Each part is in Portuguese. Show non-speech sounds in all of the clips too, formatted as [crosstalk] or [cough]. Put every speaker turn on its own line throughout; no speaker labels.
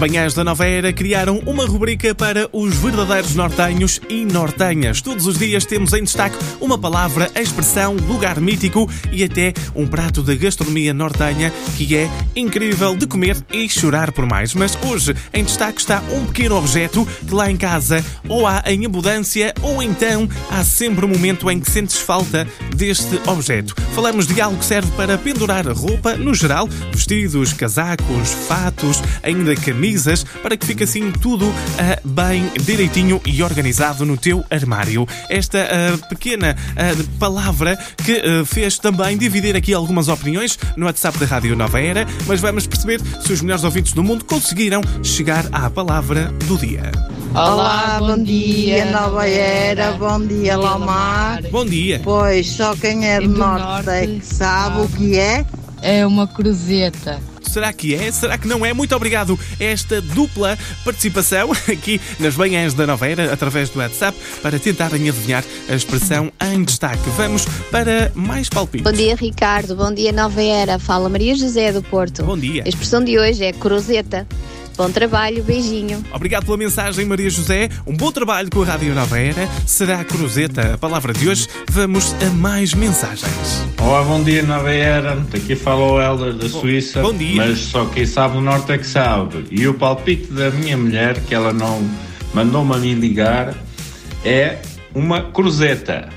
Manhãs da Nova Era criaram uma rubrica para os verdadeiros nortenhos e nortenhas. Todos os dias temos em destaque uma palavra, expressão, lugar mítico e até um prato da gastronomia nortenha que é incrível de comer e chorar por mais. Mas hoje em destaque está um pequeno objeto que lá em casa ou há em abundância ou então há sempre um momento em que sentes falta deste objeto. Falamos de algo que serve para pendurar roupa no geral, vestidos, casacos, fatos, ainda camisas, para que fique assim tudo ah, bem direitinho e organizado no teu armário. Esta ah, pequena ah, palavra que fez também dividir aqui algumas opiniões no WhatsApp da Rádio Nova Era, mas vamos perceber se os melhores ouvintes do mundo conseguiram chegar à palavra do dia.
Olá, bom dia, Nova Era, bom dia, Lomar.
Bom dia!
Pois, só quem é do
do
norte é
norte
que sabe o que é.
É uma cruzeta.
Será que é? Será que não é? Muito obrigado a esta dupla participação [laughs] aqui nas manhãs da Nova Era, através do WhatsApp, para tentarem adivinhar a expressão em destaque. Vamos para mais palpites.
Bom dia, Ricardo. Bom dia, Nova Era. Fala Maria José do Porto.
Bom dia.
A expressão de hoje é cruzeta. Bom trabalho, beijinho.
Obrigado pela mensagem, Maria José. Um bom trabalho com a Rádio Nova Era. Será Cruzeta a palavra de hoje. Vamos a mais mensagens.
Olá, bom dia, Nova Era. Aqui fala o Helder da Suíça.
bom dia.
Mas só quem sabe o norte é que sabe. E o palpite da minha mulher, que ela não mandou-me a mim ligar, é uma cruzeta.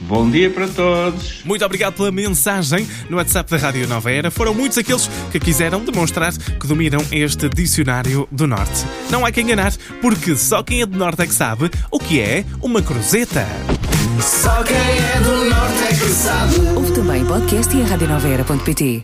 Bom dia para todos.
Muito obrigado pela mensagem no WhatsApp da Rádio Nova Era. Foram muitos aqueles que quiseram demonstrar que dominam este dicionário do Norte. Não há quem enganar, porque só quem é do Norte é que sabe o que é uma cruzeta.
Só quem é do norte é que sabe.
Ouve também podcast e a radionovaera.pt.